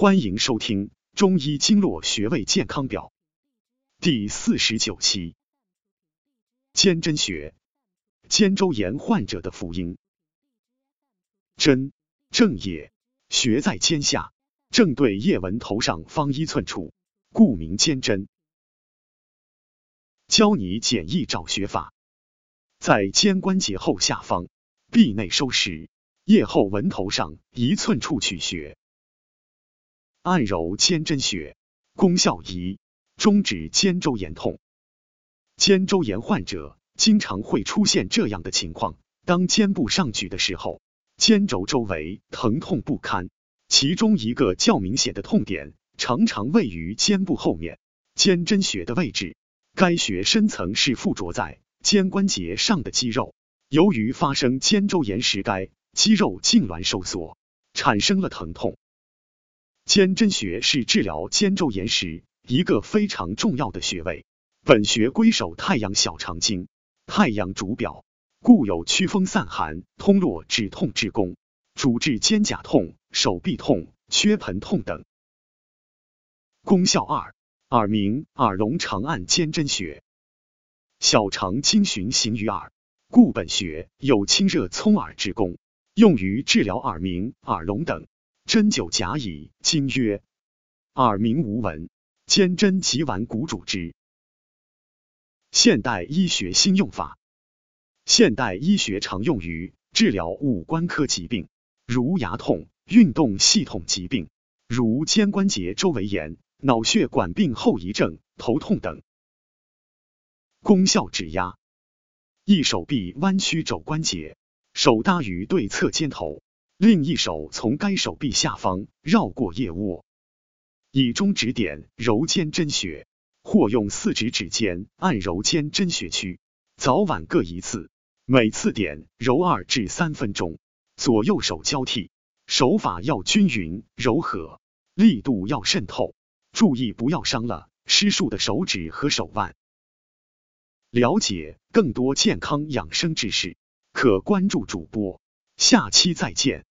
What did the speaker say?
欢迎收听《中医经络穴位健康表》第四十九期。肩贞穴，肩周炎患者的福音。针，正也，穴在肩下，正对腋纹头上方一寸处，故名肩针。教你简易找穴法，在肩关节后下方，臂内收实，腋后纹头上一寸处取穴。按揉肩贞穴，功效一：终止肩周炎痛。肩周炎患者经常会出现这样的情况：当肩部上举的时候，肩轴周围疼痛不堪。其中一个较明显的痛点，常常位于肩部后面肩贞穴的位置。该穴深层是附着在肩关节上的肌肉，由于发生肩周炎时，该肌肉痉挛收缩，产生了疼痛。肩贞穴是治疗肩周炎时一个非常重要的穴位，本穴归守太阳小肠经，太阳主表，故有驱风散寒、通络止痛之功，主治肩胛痛、手臂痛、缺盆痛等。功效二：耳鸣、耳聋常按肩贞穴。小肠经循行于耳，故本穴有清热聪耳之功，用于治疗耳鸣、耳聋等。针灸甲乙，经曰：耳鸣无闻，肩针即丸骨主之。现代医学新用法，现代医学常用于治疗五官科疾病，如牙痛、运动系统疾病，如肩关节周围炎、脑血管病后遗症、头痛等。功效指压，一手臂弯曲肘关节，手搭于对侧肩头。另一手从该手臂下方绕过腋窝，以中指点揉肩真穴，或用四指指尖按揉肩真穴区，早晚各一次，每次点揉二至三分钟，左右手交替，手法要均匀柔和，力度要渗透，注意不要伤了。施术的手指和手腕。了解更多健康养生知识，可关注主播，下期再见。